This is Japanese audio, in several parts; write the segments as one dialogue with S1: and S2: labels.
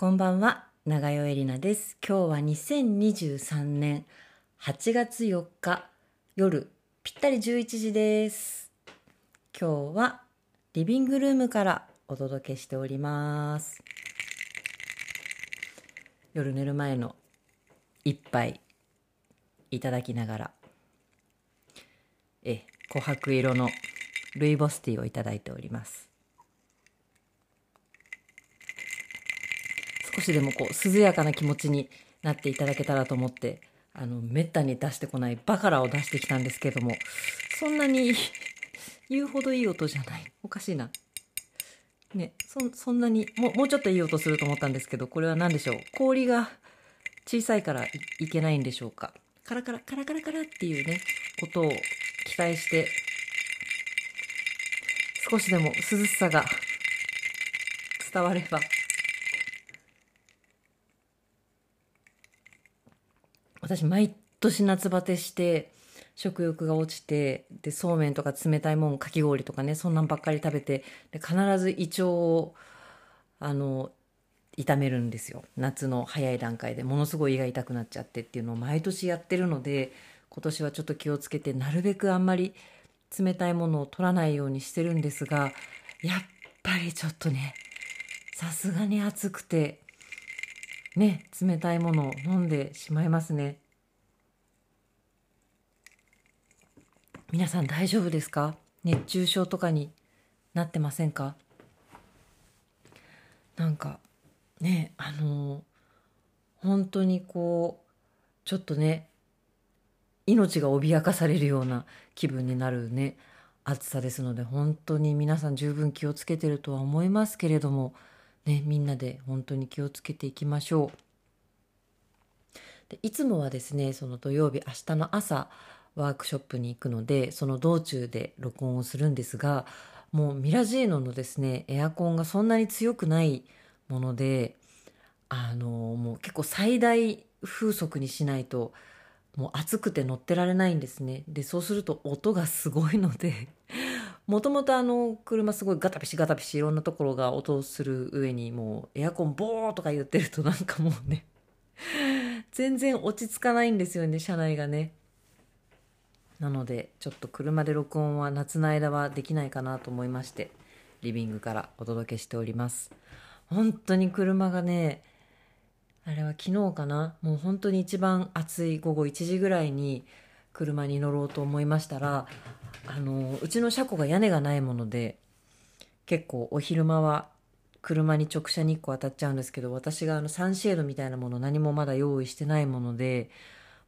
S1: こんばんは、長代エ里奈です。今日は2023年8月4日夜ぴったり11時です。今日はリビングルームからお届けしております。夜寝る前の一杯いただきながら、え、琥珀色のルイボスティーをいただいております。少しでもこう涼やかな気持ちになっていただけたらと思ってあのめったに出してこないバカラを出してきたんですけどもそんなに 言うほどいい音じゃない。おかしいな。ねそそんなにももうちょっといい音すると思ったんですけどこれは何でしょう？氷が小さいからいいけないんでしょうか？カラカラカラカラカラっていうね音を期待して少しでも涼しさが伝われば私毎年夏バテして食欲が落ちてでそうめんとか冷たいもんかき氷とかねそんなんばっかり食べてで必ず胃腸をあの痛めるんですよ。夏の早い段階でものすごい胃が痛くなっちゃってっていうのを毎年やってるので今年はちょっと気をつけてなるべくあんまり冷たいものを取らないようにしてるんですがやっぱりちょっとねさすがに暑くてね冷たいものを飲んでしまいますね。皆さん大丈夫ですか？熱中症とかになってませんか？なんかねあの本当にこうちょっとね命が脅かされるような気分になるね暑さですので本当に皆さん十分気をつけてるとは思いますけれどもね、みんなで本当に気をつけていきましょう。でいつもはですね、その土曜日、明日の朝、ワークショップに行くので、その道中で録音をするんですが、もうミラジーノのですね、エアコンがそんなに強くないもので、あの、もう結構最大風速にしないと、もう暑くて乗ってられないんですね。で、そうすると音がすごいので、もともとあの車すごいガタピシガタピシいろんなところが音する上にもうエアコンボーとか言ってるとなんかもうね全然落ち着かないんですよね車内がね。なのでちょっと車で録音は夏の間はできないかなと思いましてリビングからお届けしております。本当に車がねあれは昨日かな？もう本当に一番暑い午後1時ぐらいに車に乗ろうと思いましたらあのうちの車庫が屋根がないもので結構お昼間は車に直射日光当たっちゃうんですけど私があのサンシェードみたいなもの何もまだ用意してないもので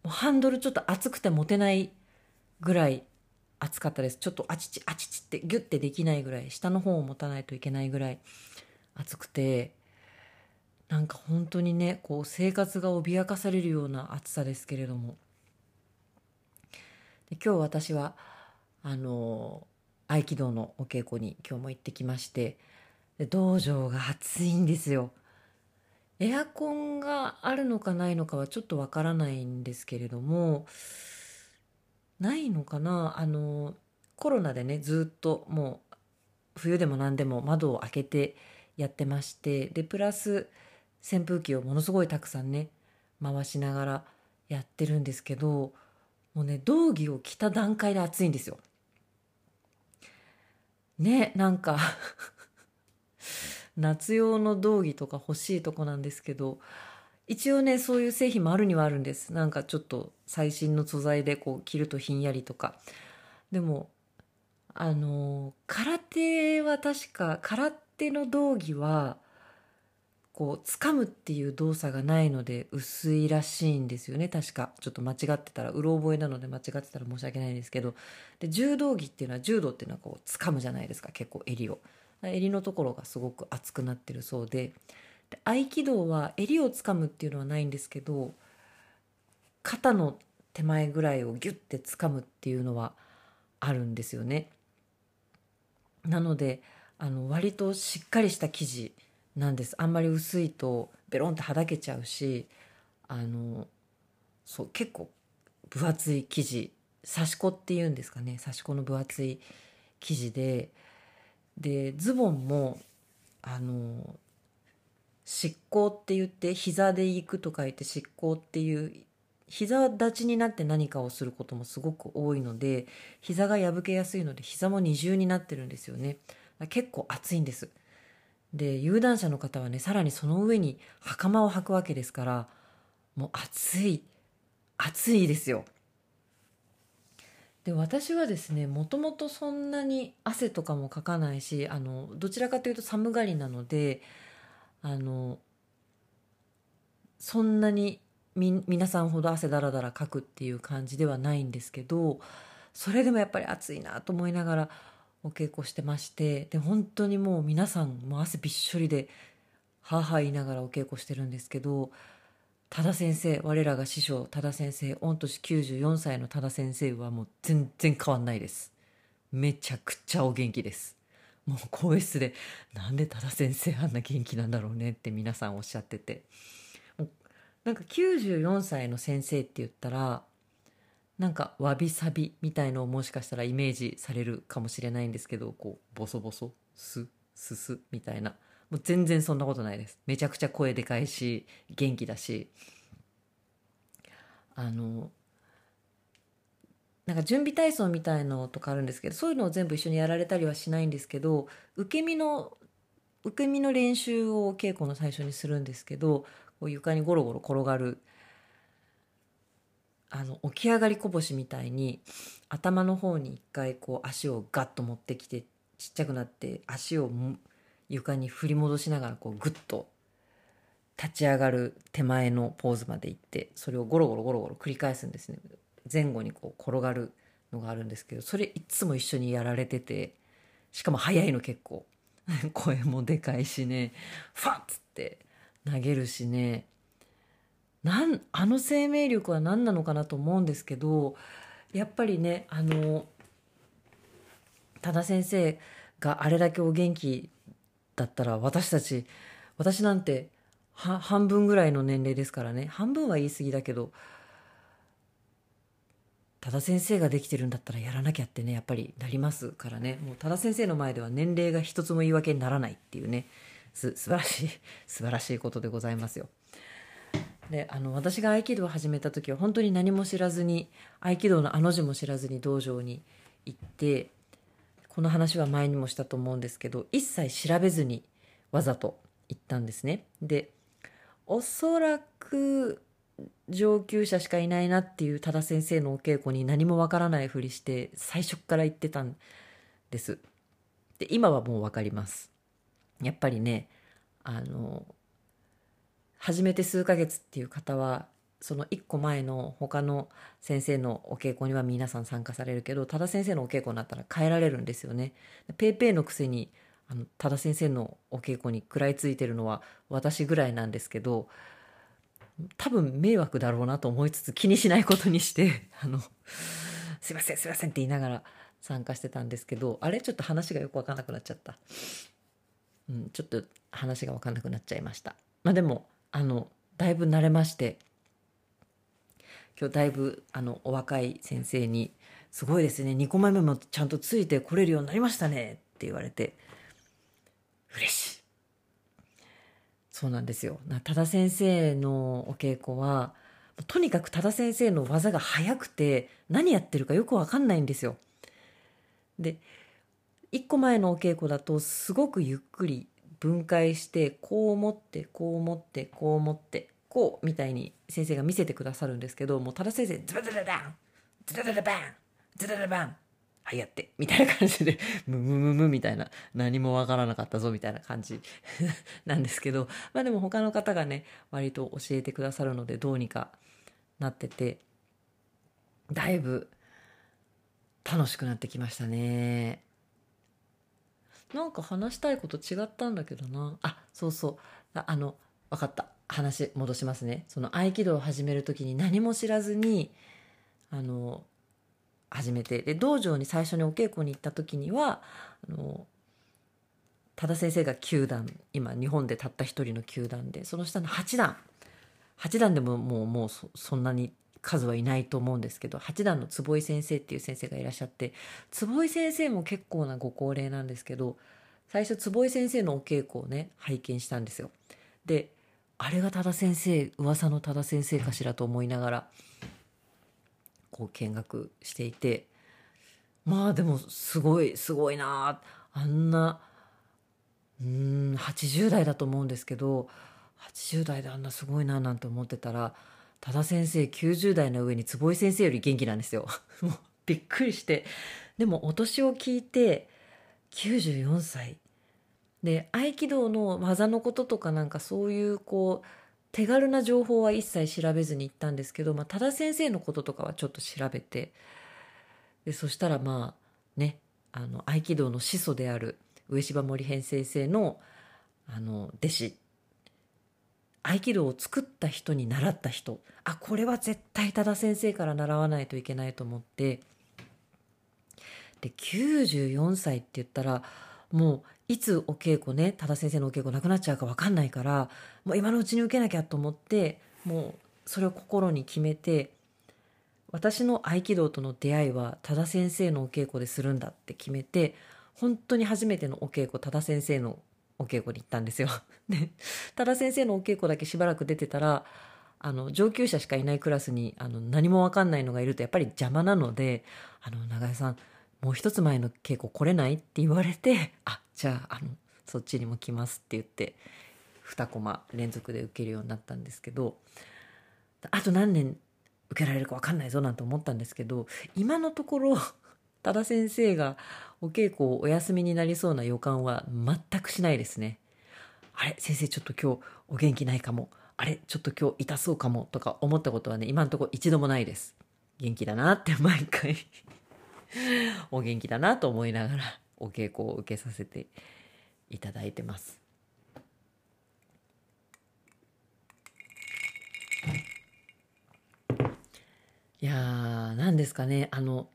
S1: もうハンドルちょっと熱くて持てないぐらい暑かったです。ちょっとあちちあちちってギュッてできないぐらい下の方を持たないといけないぐらい暑くてなんか本当にねこう生活が脅かされるような暑さですけれども。で今日私はあの合気道のお稽古に今日も行ってきまして道場が暑いんですよエアコンがあるのかないのかはちょっとわからないんですけれどもないのかな？あのコロナでねずっともう冬でも何でも窓を開けてやってましてでプラス扇風機をものすごいたくさんね回しながらやってるんですけどもうね道着を着た段階で暑いんですよ。ねなんか。夏用の道着とか欲しいとこなんですけど一応ねそういう製品もあるにはあるんです。なんかちょっと最新の素材でこう着るとひんやりとか。でもあの空手は確か空手の道着はこう掴むっていう動作がないので薄いらしいんですよね。確か。ちょっと間違ってたらうろ覚えなので間違ってたら申し訳ないんですけど。で柔道着っていうのは柔道っていうのはこう掴むじゃないですか。結構襟を。襟のところがすごく厚くなってるそうで。で合気道は襟を掴むっていうのはないんですけど肩の手前ぐらいをギュッて掴むっていうのはあるんですよね。なのであの割としっかりした生地なんです。あんまり薄いとベロンってはだけちゃうしあのそう結構分厚い生地。刺し子っていうんですかね。刺し子の分厚い生地で。でズボンもあの執行って言って膝で行くと書いて執行っていう膝立ちになって何かをすることもすごく多いので膝が破けやすいので膝も二重になってるんですよね。結構暑いんです。で有段者の方はねさらにその上に袴を履くわけですからもう暑い暑いですよ。で私はですねもともとそんなに汗とかもかかないしあのどちらかというと寒がりなのであのそんなにみ皆さんほど汗だらだらかくっていう感じではないんですけどそれでもやっぱり暑いなと思いながらお稽古してましてで本当にもう皆さんもう汗びっしょりではあはあ言いながらお稽古してるんですけど多田先生我らが師匠多田先生御年94歳の多田先生はもう全然変わんないです。めちゃくちゃお元気です。もう更衣室でなんで多田先生あんな元気なんだろうねって皆さんおっしゃってて。なんか94歳の先生って言ったらなんかわびさびみたいのをもしかしたらイメージされるかもしれないんですけどこうボソボソスススみたいな。もう全然そんなことないです。めちゃくちゃ声でかいし元気だし。あのなんか準備体操みたいのとかあるんですけどそういうのを全部一緒にやられたりはしないんですけど受け身の受け身の練習を稽古の最初にするんですけどこう床にゴロゴロ転がるあの起き上がりこぼしみたいに頭の方に一回こう足をガッと持ってきてちっちゃくなって足を床に振り戻しながらこうグッと立ち上がる手前のポーズまで行ってそれをゴロゴロゴロゴロ繰り返すんですね。前後にこう転がるのがあるんですけどそれいつも一緒にやられててしかも速いの結構。声もでかいしね。ファッつって投げるしね。なんあの生命力は何なのかなと思うんですけどやっぱりねあの多田先生があれだけお元気だったら私たち私なんて半分ぐらいの年齢ですからね。半分は言い過ぎだけど多田先生ができてるんだったらやらなきゃってねやっぱりなりますからね。もう多田先生の前では年齢が一つも言い訳にならないっていうね。す素晴らしい素晴らしいことでございますよ。であの私が合気道を始めた時は本当に何も知らずに合気道のあの字も知らずに道場に行ってこの話は前にもしたと思うんですけど一切調べずにわざと行ったんですね。でおそらく上級者しかいないなっていう多田先生のお稽古に何もわからないふりして最初から言ってたんです。で今はもう分かります。やっぱりねあの始めて数ヶ月っていう方はその1個前の他の先生のお稽古には皆さん参加されるけど多田先生のお稽古になったら変えられるんですよね。ペイペイのくせにあの多田先生のお稽古に食らいついてるのは私ぐらいなんですけど多分迷惑だろうなと思いつつ気にしないことにして あのすいませんすいませんって言いながら参加してたんですけどあれちょっと話がよく分かんなくなっちゃった、うん、ちょっと話が分かんなくなっちゃいましたまあでもあのだいぶ慣れまして今日だいぶあのお若い先生に「すごいですね2個前目もちゃんとついてこれるようになりましたね」って言われて嬉しいそうなんですよ多田先生のお稽古はとにかく多田先生の技が速くて何やってるかよく分かんないんですよ。で1個前のお稽古だとすごくゆっくり分解してこう思ってこう思ってこう思ってこうみたいに先生が見せてくださるんですけどもう多田先生ズバズババンズバズババンズバズバンはいやってみたいな感じでムムムムみたいな何もわからなかったぞみたいな感じ なんですけどまあでも他の方がね割と教えてくださるのでどうにかなっててだいぶ楽しくなってきましたね。なんか話したいこと違ったんだけどな。あそうそう。あの分かった。話戻しますね。その合気道を始める時に何も知らずにあの始めて。で道場に最初にお稽古に行った時にはあの多田先生が9段。今日本でたった一人の9段でその下の8段。8段でももうもうそんなに数はいないと思うんですけど8段の坪井先生っていう先生がいらっしゃって坪井先生も結構なご高齢なんですけど最初坪井先生のお稽古をね拝見したんですよ。であれが多田先生噂の多田先生かしらと思いながらこう見学していてまあでもすごいすごいなあんなうん80代だと思うんですけど80代であんなすごいななんて思ってたら多田先生90代の上に坪井先生より元気なんですよ。もうびっくりして。でもお年を聞いて94歳。で合気道の技のこととかなんかそういうこう手軽な情報は一切調べずに行ったんですけど、まあ、多田先生のこととかはちょっと調べて。でそしたらまあねあの合気道の始祖である上柴森編先生のあの弟子合気道を作った人に習った人。あこれは絶対多田先生から習わないといけないと思って。で94歳って言ったらもういつお稽古ね多田先生のお稽古なくなっちゃうか分かんないからもう今のうちに受けなきゃと思ってもうそれを心に決めて私の合気道との出会いは多田先生のお稽古でするんだって決めて本当に初めてのお稽古多田先生のお稽古に行ったんですよ。で多田先生のお稽古だけしばらく出てたらあの上級者しかいないクラスにあの何も分かんないのがいるとやっぱり邪魔なので「あの長江さんもう一つ前の稽古来れない?」って言われて「あじゃああのそっちにも来ます」って言って2コマ連続で受けるようになったんですけどあと何年受けられるか分かんないぞなんて思ったんですけど今のところ多田先生がお稽古をお休みになりそうな予感は全くしないですね。あれ先生ちょっと今日お元気ないかも。あれちょっと今日痛そうかもとか思ったことはね今のところ一度もないです。元気だなって毎回 お元気だなと思いながらお稽古を受けさせていただいてます。いやー何ですかねあの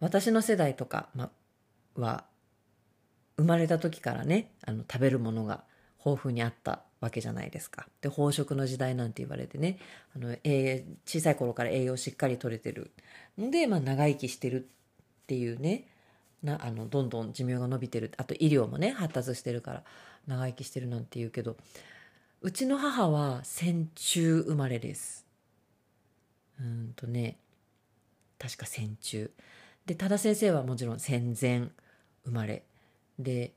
S1: 私の世代とか、ま、は生まれた時からねあの食べるものが豊富にあったわけじゃないですか。で飽食の時代なんて言われてねあの、えー、小さい頃から栄養しっかりとれてるので、まあ、長生きしてるっていうねなあのどんどん寿命が伸びてるあと医療もね発達してるから長生きしてるなんて言うけどうちの母は戦中生まれです。うんとね確か戦中。で多田先生はもちろん戦前生まれ。で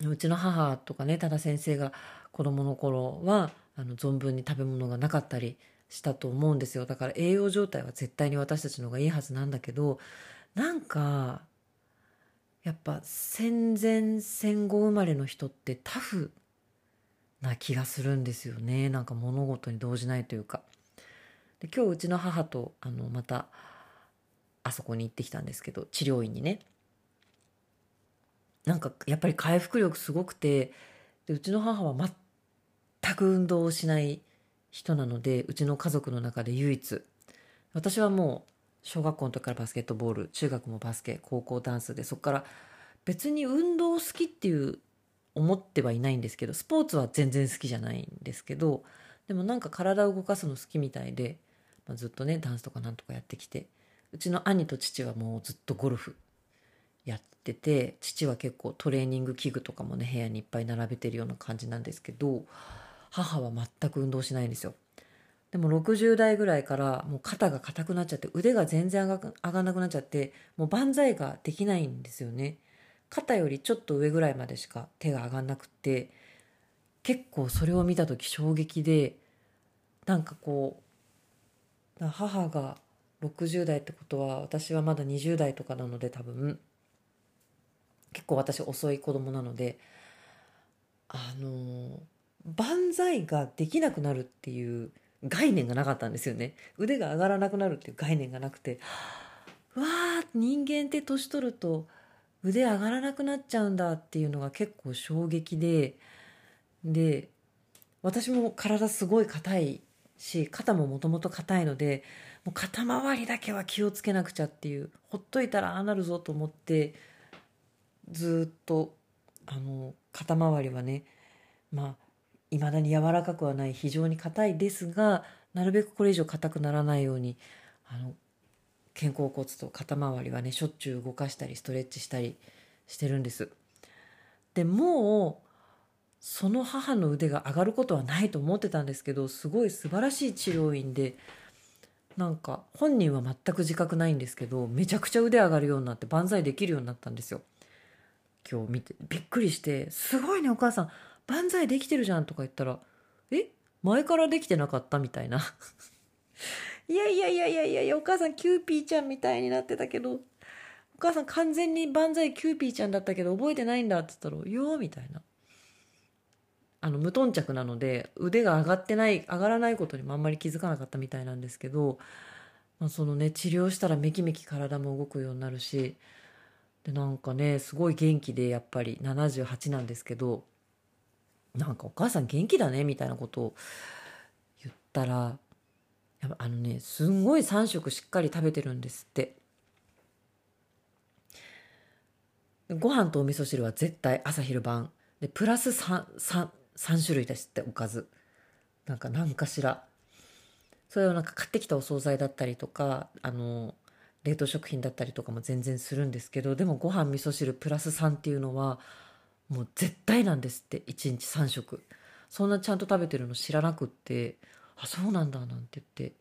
S1: うちの母とかね多田先生が子供の頃はあの存分に食べ物がなかったりしたと思うんですよ。だから栄養状態は絶対に私たちの方がいいはずなんだけどなんかやっぱ戦前戦後生まれの人ってタフな気がするんですよね。なんか物事に動じないというか。で今日うちの母とあのまたあそこに行ってきたんですけど治療院にね。なんかやっぱり回復力すごくてでうちの母は全く運動をしない人なのでうちの家族の中で唯一。私はもう小学校の時からバスケットボール中学もバスケ高校ダンスでそこから別に運動好きっていう思ってはいないんですけどスポーツは全然好きじゃないんですけどでもなんか体を動かすの好きみたいで、まあ、ずっとねダンスとかなんとかやってきてうちの兄と父はもうずっとゴルフやってて父は結構トレーニング器具とかもね部屋にいっぱい並べてるような感じなんですけど母は全く運動しないんですよ。でも60代ぐらいからもう肩が硬くなっちゃって腕が全然上が上がんなくなっちゃってもう万歳ができないんですよね。肩よりちょっと上ぐらいまでしか手が上がんなくって結構それを見た時衝撃でなんかこう母が60代ってことは私はまだ20代とかなので多分。結構私遅い子供なのであの万歳ができなくなるっていう概念がなかったんですよね。腕が上がらなくなるっていう概念がなくてわあ人間って年取ると腕上がらなくなっちゃうんだっていうのが結構衝撃でで私も体すごい硬いし肩ももともと硬いのでもう肩周りだけは気をつけなくちゃっていうほっといたらああなるぞと思ってずっとあの肩周りはねまあいまだに柔らかくはない非常に硬いですがなるべくこれ以上硬くならないようにあの肩甲骨と肩周りはねしょっちゅう動かしたりストレッチしたりしてるんです。でもうその母の腕が上がることはないと思ってたんですけどすごい素晴らしい治療院でなんか本人は全く自覚ないんですけどめちゃくちゃ腕上がるようになって万歳できるようになったんですよ。今日見てびっくりして「すごいねお母さん。万歳できてるじゃん」とか言ったら「え？前からできてなかった?」みたいな。いやいやいやいやいやお母さんキューピーちゃんみたいになってたけどお母さん完全に万歳キューピーちゃんだったけど覚えてないんだって言ったら「いや」みたいな。あの無頓着なので腕が上がってない上がらないことにもあんまり気づかなかったみたいなんですけど、まあ、そのね治療したらめきめき体も動くようになるしでなんかねすごい元気でやっぱり78なんですけどなんかお母さん元気だねみたいなことを言ったらあのねすんごい3食しっかり食べてるんですって。ご飯とお味噌汁は絶対朝昼晩。でプラス 3, 3, 3種類ですっておかず。なんか何かしら。それをなんか買ってきたお惣菜だったりとかあの冷凍食品だったりとかも全然するんですけどでもご飯味噌汁プラス3っていうのはもう絶対なんですって1日3食。そんなちゃんと食べてるの知らなくってあそうなんだなんて言って。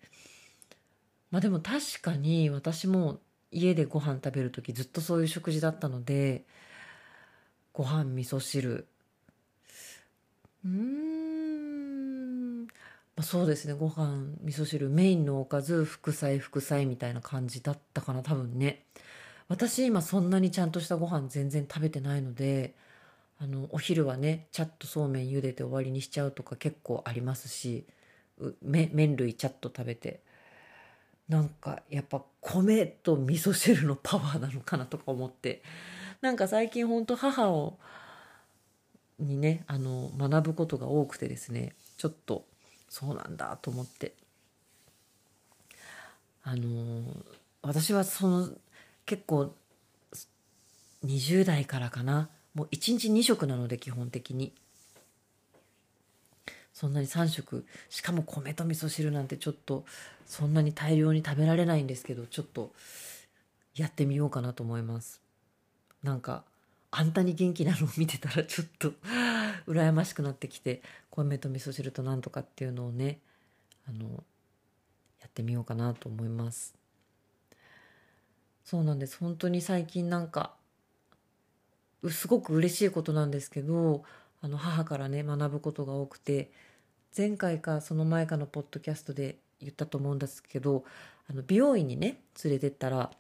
S1: まあでも確かに私も家でご飯食べる時ずっとそういう食事だったのでご飯味噌汁うーん、まあ、そうですね。ご飯味噌汁メインのおかず副菜副菜みたいな感じだったかな多分ね。私今そんなにちゃんとしたご飯全然食べてないのであのお昼はねチャッとそうめん茹でて終わりにしちゃうとか結構ありますし麺類チャッと食べて。なんかやっぱ米と味噌汁のパワーなのかなとか思って。なんか最近ほんと母をにねあの学ぶことが多くてですねちょっとそうなんだと思って。あの私はその結構20代からかな。もう1日2食なので基本的に。そんなに3食。しかも米と味噌汁なんてちょっとそんなに大量に食べられないんですけどちょっとやってみようかなと思います。なんかあんたに元気なの？を見てたらちょっと 羨ましくなってきて米と味噌汁となんとかっていうのをねあのやってみようかなと思います。そうなんです。本当に最近なんかすごく嬉しいことなんですけどあの母からね学ぶことが多くて前回かその前かのポッドキャストで言ったと思うんですけどあの美容院にね連れてったら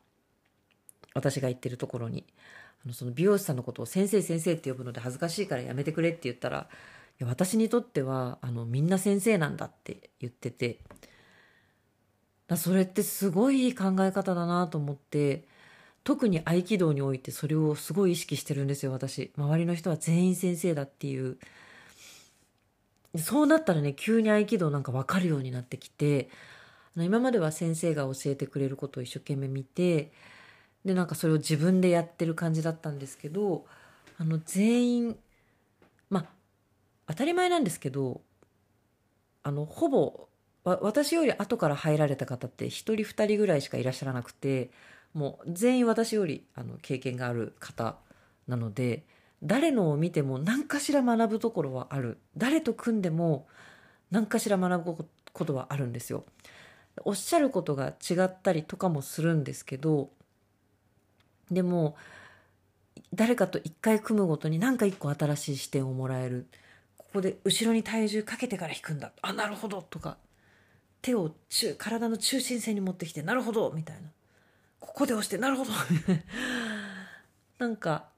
S1: 私が行ってるところにあのその美容師さんのことを先生先生って呼ぶので恥ずかしいからやめてくれって言ったらいや私にとってはあのみんな先生なんだって言っててだそれってすごいいい考え方だなと思って特に合気道においてそれをすごい意識してるんですよ私。周りの人は全員先生だっていう。そうなったらね急に合気道なんか分かるようになってきて今までは先生が教えてくれることを一生懸命見てでなんかそれを自分でやってる感じだったんですけどあの全員まあ当たり前なんですけどあのほぼ私より後から入られた方って1人2人ぐらいしかいらっしゃらなくてもう全員私よりあの経験がある方なので誰のを見ても何かしら学ぶところはある誰と組んでも何かしら学ぶことはあるんですよ。おっしゃることが違ったりとかもするんですけどでも誰かと一回組むごとに何か一個新しい視点をもらえる。ここで後ろに体重かけてから引くんだ。あなるほど。とか手を中体の中心線に持ってきてなるほど。みたいな。ここで押してなるほど。なんか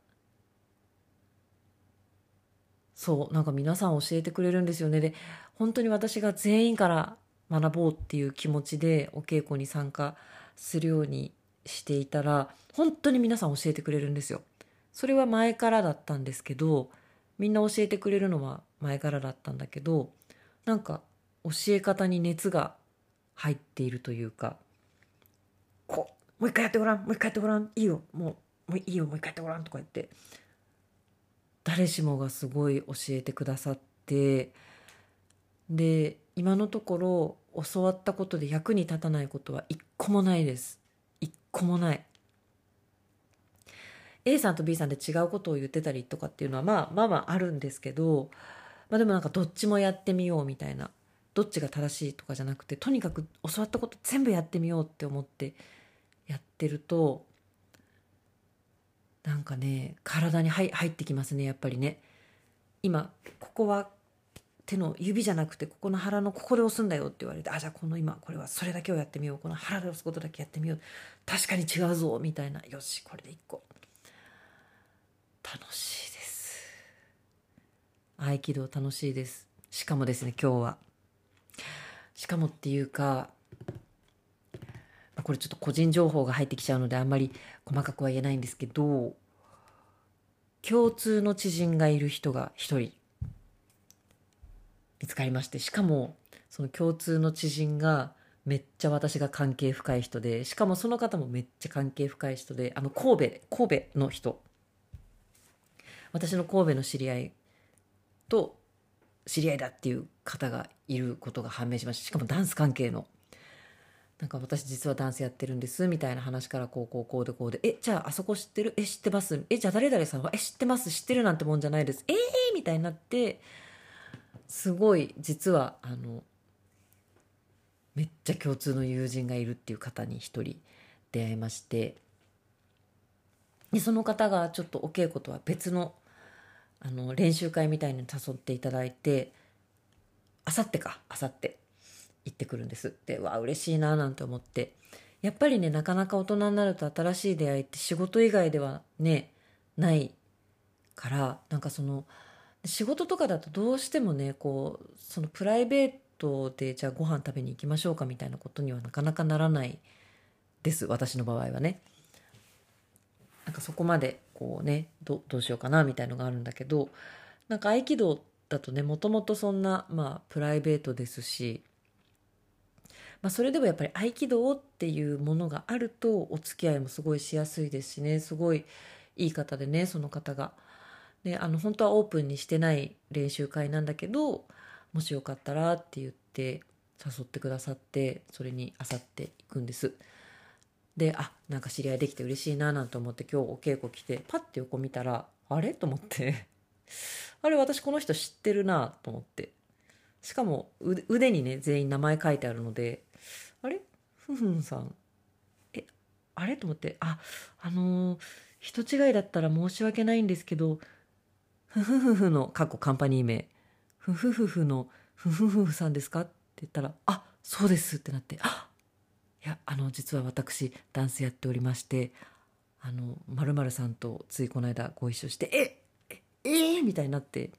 S1: そうなんか皆さん教えてくれるんですよね。で本当に私が全員から学ぼうっていう気持ちでお稽古に参加するようにしていたら本当に皆さん教えてくれるんですよ。それは前からだったんですけどみんな教えてくれるのは前からだったんだけどなんか教え方に熱が入っているというかこうもう一回やってごらんもう一回やってごらんいいよもうもういいよもう一回やってごらんとか言って誰しもがすごい教えてくださってで今のところ教わったことで役に立たないことは一個もないです個もない。A さんと B さんで違うことを言ってたりとかっていうのはまあまあまああるんですけど、まあ、でもなんかどっちもやってみようみたいな。どっちが正しいとかじゃなくてとにかく教わったこと全部やってみようって思ってやってるとなんかね体に入入ってきますねやっぱりね。今ここは手の指じゃなくてここの腹のここで押すんだよって言われてあじゃあこの今これはそれだけをやってみよう。この腹で押すことだけやってみよう。確かに違うぞみたいな。よしこれで1個楽しいです。合気道楽しいです。しかもですね今日は。しかもっていうかこれちょっと個人情報が入ってきちゃうのであんまり細かくは言えないんですけど共通の知人がいる人が一人見つかりましてしかもその共通の知人がめっちゃ私が関係深い人でしかもその方もめっちゃ関係深い人であの神戸神戸の人。私の神戸の知り合いと知り合いだっていう方がいることが判明しましたしかもダンス関係の。なんか私実はダンスやってるんですみたいな話からこうこうこうでこうでえじゃああそこ知ってる？え知ってます？えじゃあ誰々さんは？え知ってます？知ってるなんてもんじゃないです。ええー、みたいになってすごい実はあのめっちゃ共通の友人がいるっていう方に一人出会いましてでその方がちょっとお稽古とは別のあの練習会みたいに誘っていただいてあさってかあさって行ってくるんです。でわあ嬉しいななんて思って。やっぱりねなかなか大人になると新しい出会いって仕事以外ではねないからなんかその仕事とかだとどうしてもねこうそのプライベートでじゃあご飯食べに行きましょうかみたいなことにはなかなかならないです私の場合はね。なんかそこまでこうねどどうしようかなみたいのがあるんだけどなんか合気道だとねもともとそんなまあプライベートですし、まあ、それでもやっぱり合気道っていうものがあるとお付き合いもすごいしやすいですしねすごいいい方でねその方が。であの本当はオープンにしてない練習会なんだけどもしよかったらって言って誘ってくださってそれにあさっていくんです。であなんか知り合いできて嬉しいななんて思って今日お稽古来てパッて横見たらあれ？と思って。あれ私この人知ってるなと思って。しかも腕にね全員名前書いてあるのであれ？ふふんさん。えあれ？と思って。ああのー、人違いだったら申し訳ないんですけどふふふふの過去カンパニー名。ふふふふのふふふふさんですか？って言ったらあそうですってなってあいやあの実は私ダンスやっておりましてあの〇〇さんとついこの間ご一緒してえええー、みたいになって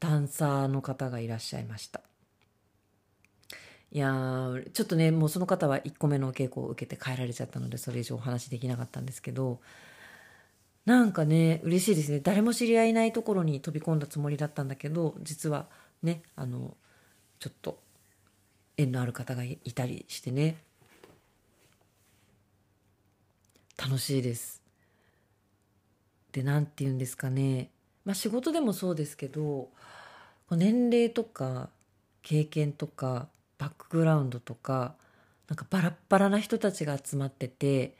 S1: ダンサーの方がいらっしゃいました。いやちょっとねもうその方は1個目のお稽古を受けて帰られちゃったのでそれ以上お話できなかったんですけどなんかね嬉しいですね。誰も知り合いないところに飛び込んだつもりだったんだけど実はねあのちょっと縁のある方がいたりしてね。楽しいです。で何て言うんですかね。まあ仕事でもそうですけど年齢とか経験とかバックグラウンドとかなんかバラッバラな人たちが集まってて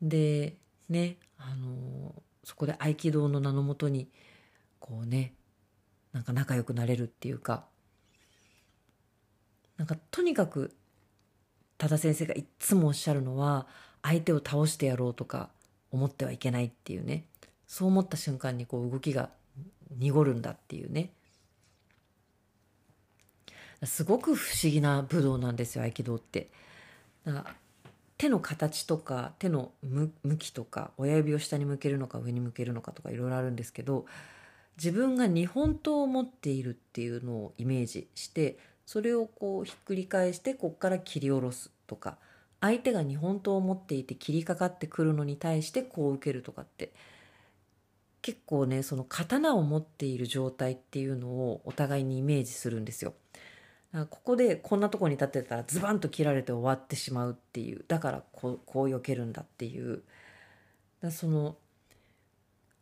S1: でねあのそこで合気道の名のもとにこうねなんか仲良くなれるっていうかなんかとにかく多田先生がいっつもおっしゃるのは相手を倒してやろうとか思ってはいけないっていうねそう思った瞬間にこう動きが濁るんだっていうねすごく不思議な武道なんですよ合気道って。手の形とか手の向きとか親指を下に向けるのか上に向けるのかとかいろいろあるんですけど自分が日本刀を持っているっていうのをイメージしてそれをこうひっくり返してこっから切り下ろすとか相手が日本刀を持っていて切りかかってくるのに対してこう受けるとかって結構ねその刀を持っている状態っていうのをお互いにイメージするんですよ。ここでこんなとこに立ってたらズバンと切られて終わってしまうっていうだからこうこう避けるんだっていうだその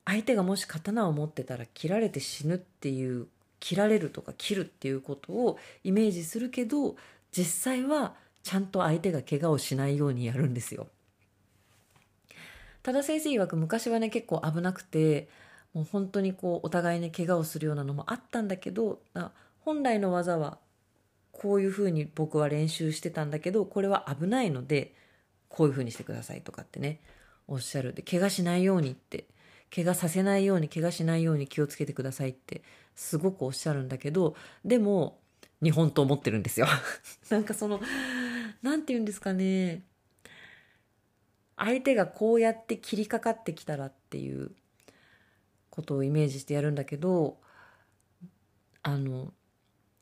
S1: 相手がもし刀を持ってたら切られて死ぬっていう切られるとか切るっていうことをイメージするけど実際はちゃんと相手が怪我をしないようにやるんですよ。多田先生曰く昔はね結構危なくてもう本当にこうお互いね怪我をするようなのもあったんだけど本来の技はこういうふうに僕は練習してたんだけどこれは危ないのでこういうふうにしてくださいとかってねおっしゃる。で怪我しないようにって怪我させないように怪我しないように気をつけてくださいってすごくおっしゃるんだけどでも日本と思ってるんですよ。なんかその何て言うんですかね。相手がこうやって切りかかってきたらっていうことをイメージしてやるんだけどあの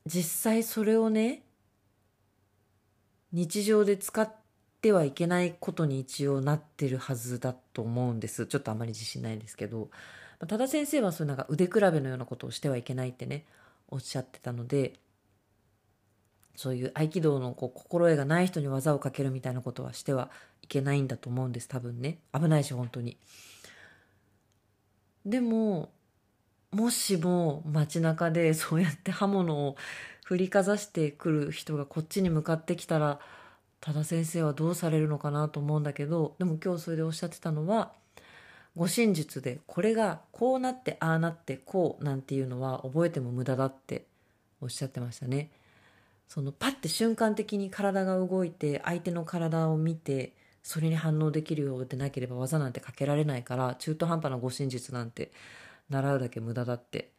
S1: 実際それをね日常で使ってはいけないことに一応なってるはずだと思うんですちょっとあまり自信ないんですけど多田先生はそういうなんか腕比べのようなことをしてはいけないってねおっしゃってたのでそういう合気道のこう心得がない人に技をかけるみたいなことはしてはいけないんだと思うんです多分ね危ないし本当に。でももしも街中で そうやって刃物を振りかざしてくる人がこっちに向かってきたら多田先生はどうされるのかなと思うんだけどでも今日それでおっしゃってたのは護身術でこれがこうなってああなってこうなんていうのは覚えても無駄だっておっしゃってましたね。そのパッて瞬間的に体が動いて相手の体を見てそれに反応できるようでなければ技なんてかけられないから中途半端な護身術なんて習うだけ無駄だって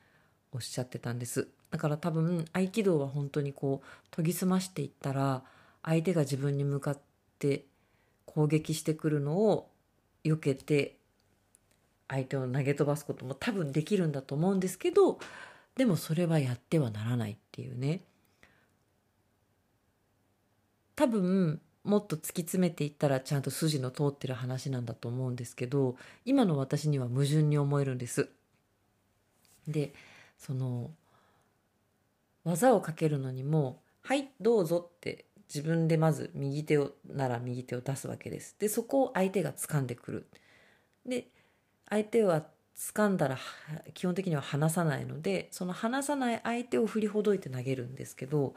S1: おっしゃってたんですだから多分合気道は本当にこう研ぎ澄ましていったら相手が自分に向かって攻撃してくるのを避けて相手を投げ飛ばすことも多分できるんだと思うんですけどでもそれはやってはならないっていうね多分もっと突き詰めていったらちゃんと筋の通ってる話なんだと思うんですけど今の私には矛盾に思えるんです。でその技をかけるのにも「はいどうぞ」って自分でまず右手をなら右手を出すわけです。でそこを相手が掴んでくる。で相手は掴んだら基本的には離さないのでその離さない相手を振りほどいて投げるんですけど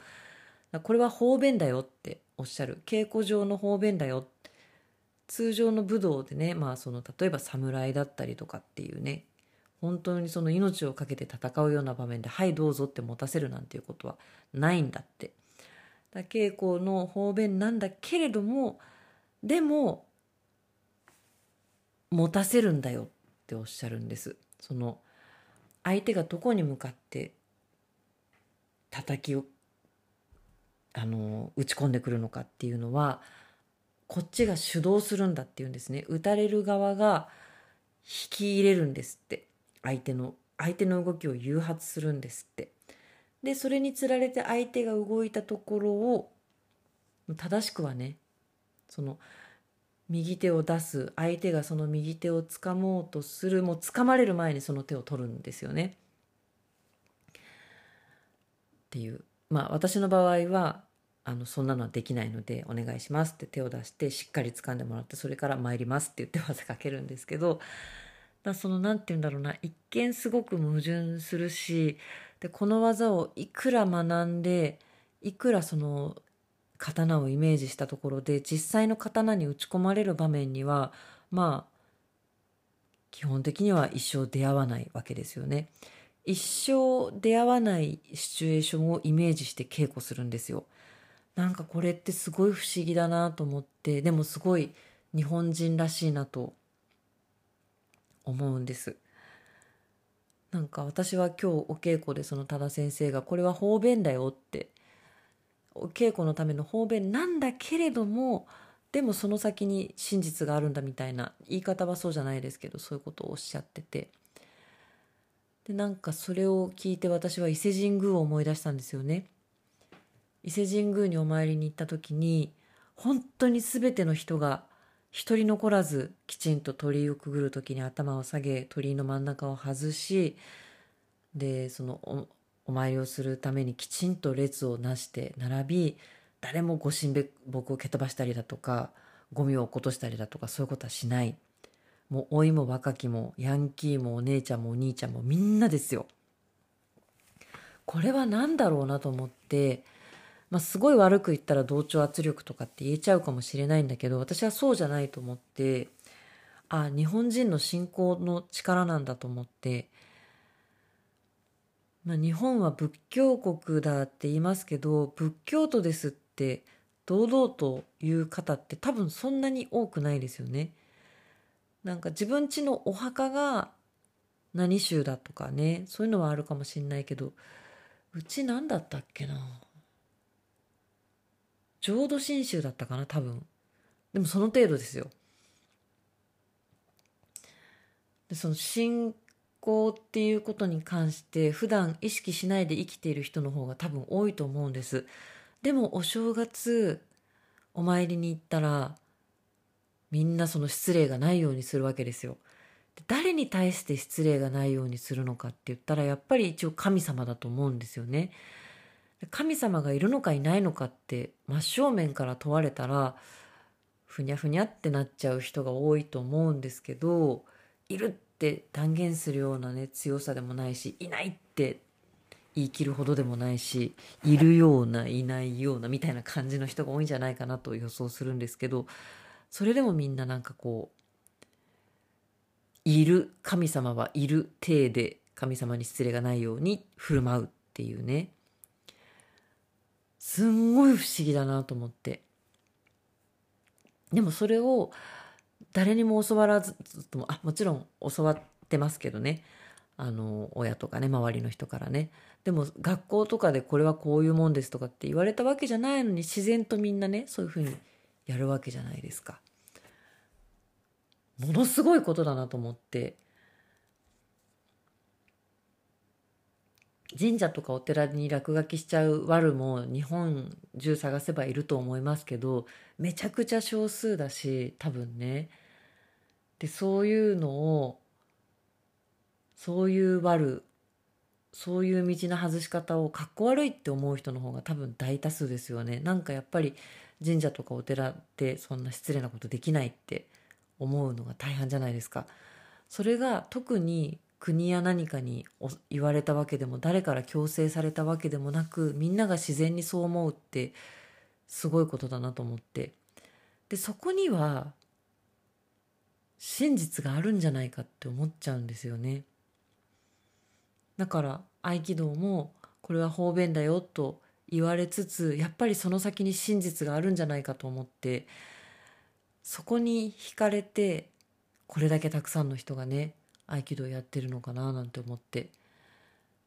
S1: これは方便だよっておっしゃる稽古場の方便だよ通常の武道でねまあその例えば侍だったりとかっていうね本当にその命を懸けて戦うような場面で「はいどうぞ」って持たせるなんていうことはないんだって。だ稽古の方便なんだけれどもでも持たせるんだよっておっしゃるんです。その相手がどこに向かって叩きをあの打ち込んでくるのかっていうのはこっちが主導するんだっていうんですね打たれる側が引き入れるんですって相手の相手の動きを誘発するんですってでそれにつられて相手が動いたところを正しくはねその右手を出す相手がその右手を掴もうとするもう掴まれる前にその手を取るんですよね。っていうまあ私の場合はあのそんなのはできないのでお願いしますって手を出してしっかり掴んでもらってそれから参りますって言って技かけるんですけどだその何て言うんだろうな一見すごく矛盾するしでこの技をいくら学んでいくらその刀をイメージしたところで実際の刀に打ち込まれる場面にはまあ基本的には一生出会わないわけですよね。一生出会わないシチュエーションをイメージして稽古するんですよ。なんかこれってすごい不思議だなと思ってでもすごい日本人らしいなと思うんです。なんか私は今日お稽古でその多田先生がこれは方便だよってお稽古のための方便なんだけれどもでもその先に真実があるんだみたいな言い方はそうじゃないですけどそういうことをおっしゃっててでなんかそれを聞いて私は伊勢神宮を思い出したんですよね。伊勢神宮にお参りに行った時に本当に全ての人が一人残らずきちんと鳥居をくぐる時に頭を下げ鳥居の真ん中を外しでそのおお参りをするためにきちんと列をなして並び誰もご神木を蹴飛ばしたりだとかゴミを落としたりだとかそういうことはしないもう老いも若きもヤンキーもお姉ちゃんもお兄ちゃんもみんなですよ。これは何だろうなと思って、まあ、すごい悪く言ったら同調圧力とかって言えちゃうかもしれないんだけど私はそうじゃないと思ってあ日本人の信仰の力なんだと思って、まあ、日本は仏教国だって言いますけど仏教徒ですって堂々と言う方って多分そんなに多くないですよね。なんか自分家のお墓が何宗だとかねそういうのはあるかもしんないけどうち何だったっけな？浄土真宗だったかな多分。でもその程度ですよ。でその信仰っていうことに関して普段意識しないで生きている人の方が多分多いと思うんです。でもお正月お参りに行ったらみんなその失礼がないようにするわけですよ。で誰に対して失礼がないようにするのかって言ったらやっぱり一応神様だと思うんですよね。神様がいるのかいないのかって真正面から問われたらふにゃふにゃってなっちゃう人が多いと思うんですけどいるって断言するようなね強さでもないしいないって言い切るほどでもないしいるようないないようなみたいな感じの人が多いんじゃないかなと予想するんですけどそれでもみんななんかこういる神様はいる体で神様に失礼がないように振る舞うっていうねすんごい不思議だなと思って。でもそれを誰にも教わらずともあもちろん教わってますけどね。あの親とかね周りの人からね。でも学校とかでこれはこういうもんですとかって言われたわけじゃないのに自然とみんなねそういうふうにやるわけじゃないですか。ものすごいことだなと思って。神社とかお寺に落書きしちゃうワルも日本中探せばいると思いますけどめちゃくちゃ少数だし多分ね。でそういうのをそういうワルそういう道の外し方をかっこ悪いって思う人の方が多分大多数ですよね。なんかやっぱり神社とかお寺ってそんな失礼なことできないって思うのが大半じゃないですか。それが特に国や何かに言われたわけでも誰から強制されたわけでもなくみんなが自然にそう思うってすごいことだなと思って。でそこには真実があるんじゃないかって思っちゃうんですよね。だから合気道もこれは方便だよと言われつつやっぱりその先に真実があるんじゃないかと思ってそこに惹かれてこれだけたくさんの人がね合気道やってるのかななんて思って。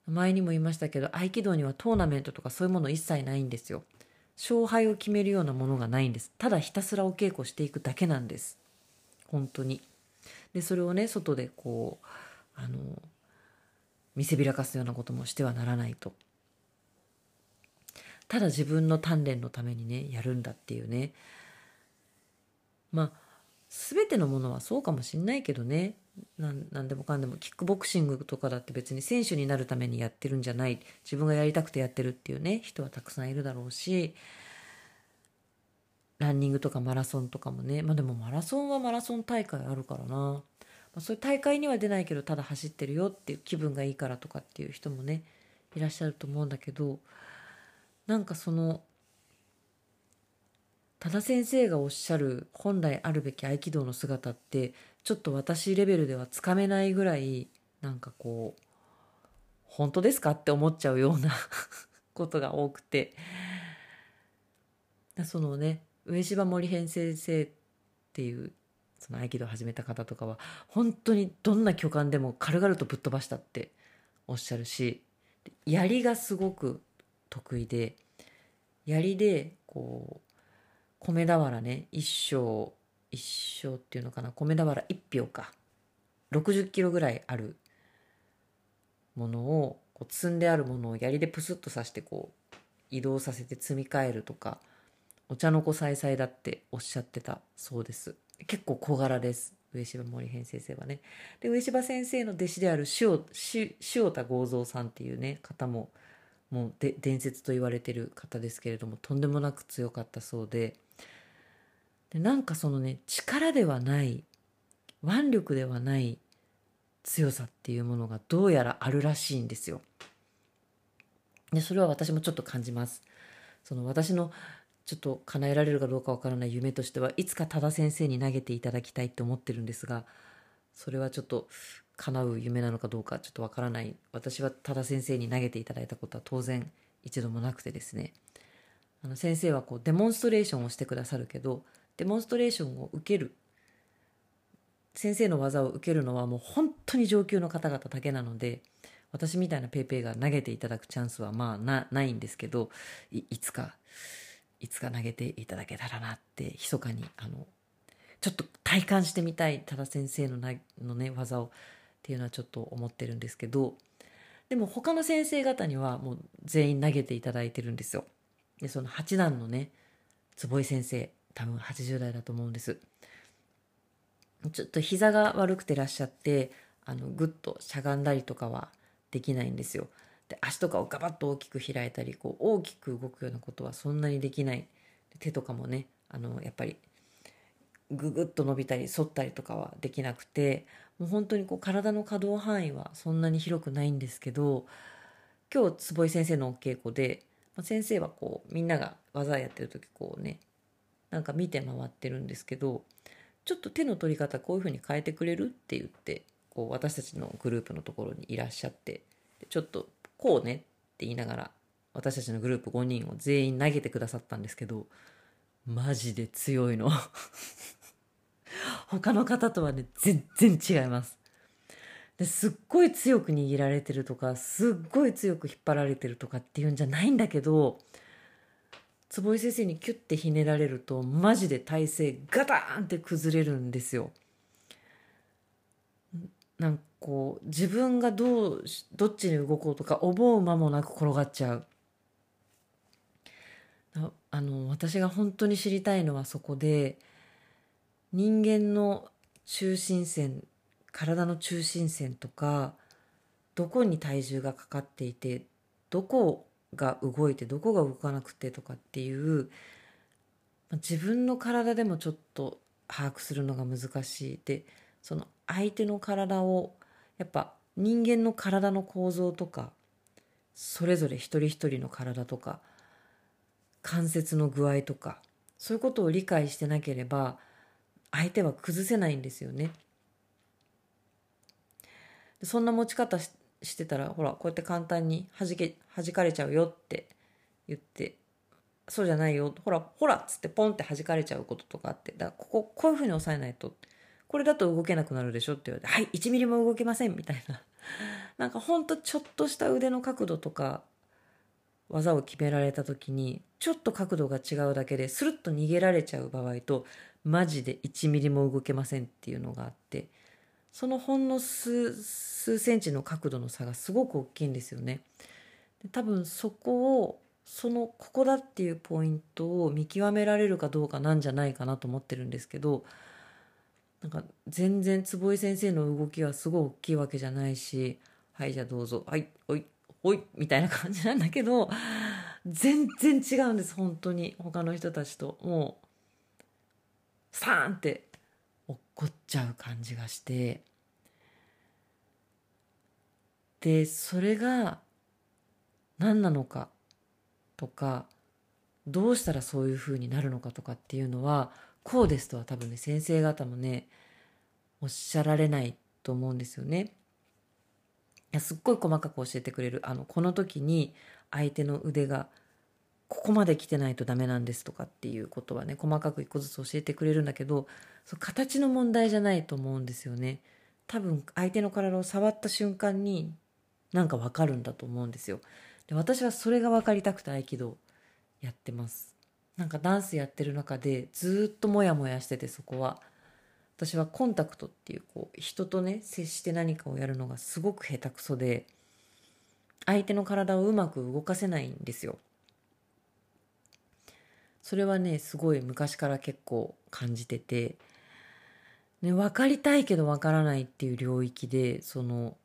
S1: 前にも言いましたけど合気道にはトーナメントとかそういうもの一切ないんですよ。勝敗を決めるようなものがないんです。ただひたすらお稽古していくだけなんです。本当に。でそれをね外でこうあの見せびらかすようなこともしてはならないと。ただ自分の鍛錬のためにねやるんだっていうね。まあ全てのものはそうかもしんないけどね。なんでもかんでもキックボクシングとかだって別に選手になるためにやってるんじゃない。自分がやりたくてやってるっていうね人はたくさんいるだろうしランニングとかマラソンとかもね。まあでもマラソンはマラソン大会あるからな、まあ、そういう大会には出ないけどただ走ってるよっていう気分がいいからとかっていう人もねいらっしゃると思うんだけどなんかその多田先生がおっしゃる本来あるべき合気道の姿ってちょっと私レベルではつかめないぐらいなんかこう本当ですかって思っちゃうような ことが多くて。そのね上芝森編先生っていうその合気道を始めた方とかは本当にどんな巨漢でも軽々とぶっ飛ばしたっておっしゃるし槍がすごく得意で槍でこう米俵ね一升一升っていうのかな。米俵一票か。60キロぐらいあるものをこう積んであるものを槍でプスッと刺してこう移動させて積み替えるとかお茶の子さいさいだっておっしゃってたそうです。結構小柄です。上芝森編先生はね。で上芝先生の弟子である塩塩田剛三さんっていうね方ももうで伝説と言われてる方ですけれどもとんでもなく強かったそうで。でなんかそのね力ではない腕力ではない強さっていうものがどうやらあるらしいんですよ。でそれは私もちょっと感じます。その私のちょっと叶えられるかどうかわからない夢としてはいつか多田先生に投げていただきたいと思ってるんですがそれはちょっと叶う夢なのかどうかちょっとわからない私は多田先生に投げていただいたことは当然一度もなくてですねあの先生はこうデモンストレーションをしてくださるけどデモンストレーションを受ける先生の技を受けるのはもう本当に上級の方々だけなので私みたいなペイペイが投げていただくチャンスはまあなないんですけどいつかいつか投げていただけたらなって密かにあのちょっと体感してみたい多田先生のなのね技をっていうのはちょっと思ってるんですけどでも他の先生方にはもう全員投げていただいてるんですよ。でその八段のね坪井先生多分80代だと思うんです。ちょっと膝が悪くてらっしゃってあのぐっとしゃがんだりとかはできないんですよ。で足とかをガバッと大きく開いたりこう大きく動くようなことはそんなにできない。手とかもねあのやっぱりぐぐっと伸びたり反ったりとかはできなくてもう本当にこう体の可動範囲はそんなに広くないんですけど今日坪井先生のお稽古でま先生はこうみんなが技やってる時こうねなんか見て回ってるんですけどちょっと手の取り方こういう風に変えてくれるって言ってこう私たちのグループのところにいらっしゃってちょっとこうねって言いながら私たちのグループ5人を全員投げてくださったんですけどマジで強いの。他の方とはね全然違います。ですっごい強く握られてるとかすっごい強く引っ張られてるとかっていうんじゃないんだけど坪井先生にキュッてひねられるとマジで体勢ガターンって崩れるんですよ。なんかこう自分がどうどっちに動こうとか思う間もなく転がっちゃう。あの私が本当に知りたいのはそこで人間の中心線体の中心線とかどこに体重がかかっていてどこをが動いてどこが動かなくてとかっていう自分の体でもちょっと把握するのが難しいでその相手の体をやっぱ人間の体の構造とかそれぞれ一人一人の体とか関節の具合とかそういうことを理解してなければ相手は崩せないんですよね。そんな持ち方してたらほらこうやって簡単にはじけ弾かれちゃうよって言ってそうじゃないよほらほらっつってポンって弾かれちゃうこととかあってだからこここういうふうに押さえないとこれだと動けなくなるでしょって言われて「はい1ミリも動けません」みたいな。なんかほんとちょっとした腕の角度とか技を決められた時にちょっと角度が違うだけでスルッと逃げられちゃう場合とマジで1ミリも動けませんっていうのがあってそのほんの数数センチの角度の差がすごく大きいんですよね。多分そこをそのここだっていうポイントを見極められるかどうかなんじゃないかなと思ってるんですけどなんか全然坪井先生の動きはすごい大きいわけじゃないし「はいじゃあどうぞはいおいおい」みたいな感じなんだけど全然違うんです本当に。他の人たちと。もうスターンって落っこっちゃう感じがして。でそれが何なのかとかどうしたらそういうふうになるのかとかっていうのはこうですとは多分ね先生方もねおっしゃられないと思うんですよね。いやすっごい細かく教えてくれるあのこの時に相手の腕がここまで来てないとダメなんですとかっていうことはね細かく一個ずつ教えてくれるんだけどそ形の問題じゃないと思うんですよね。多分相手の体を触った瞬間になんかわかるんだと思うんですよ。で私はそれが分かりたくて合気道やってます。なんかダンスやってる中でずっとモヤモヤしててそこは私はコンタクトっていうこう人とね接して何かをやるのがすごく下手くそで相手の体をうまく動かせないんですよ。それはねすごい昔から結構感じてて、ね、分かりたいけど分からないっていう領域でその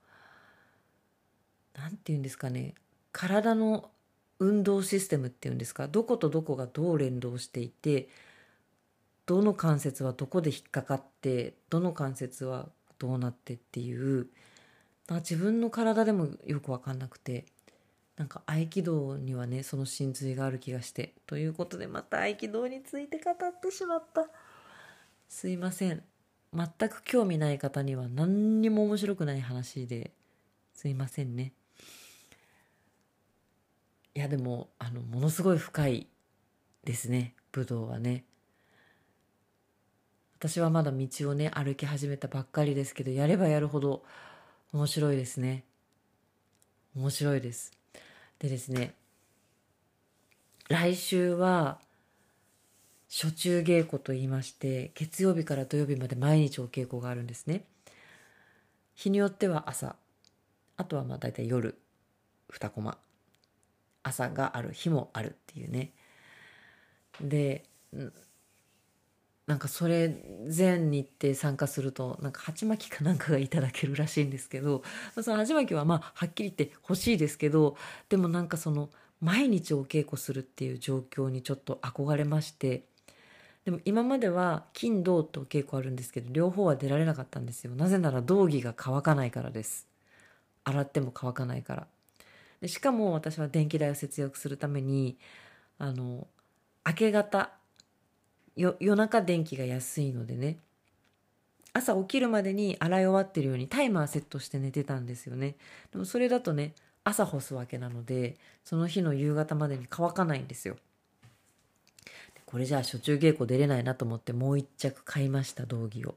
S1: 何て言うんですかね。体の運動システムっていうんですか。どことどこがどう連動していてどの関節はどこで引っかかってどの関節はどうなってっていう自分の体でもよく分かんなくてなんか合気道にはねその真髄がある気がしてということでまた合気道について語ってしまった。すいません。全く興味ない方には何にも面白くない話ですいませんね。いやでもあのものすごい深いですね武道はね。私はまだ道をね歩き始めたばっかりですけどやればやるほど面白いですね。面白いです。でですね来週は初中稽古と言いまして月曜日から土曜日まで毎日お稽古があるんですね。日によっては朝あとはまあ大体夜2コマ。朝がある日もあるっていうね。でなんかそれ全日程参加するとなんか鉢巻きかなんかがいただけるらしいんですけどその鉢巻きはまあはっきり言って欲しいですけどでもなんかその毎日お稽古するっていう状況にちょっと憧れましてでも今までは金銅とお稽古あるんですけど両方は出られなかったんですよ。なぜなら道着が乾かないからです。洗っても乾かないから。でしかも私は電気代を節約するためにあの明け方夜中電気が安いのでね朝起きるまでに洗い終わってるようにタイマーセットして寝てたんですよね。でもそれだとね朝干すわけなのでその日の夕方までに乾かないんですよ。これじゃあ初中稽古出れないなと思ってもう一着買いました道着を。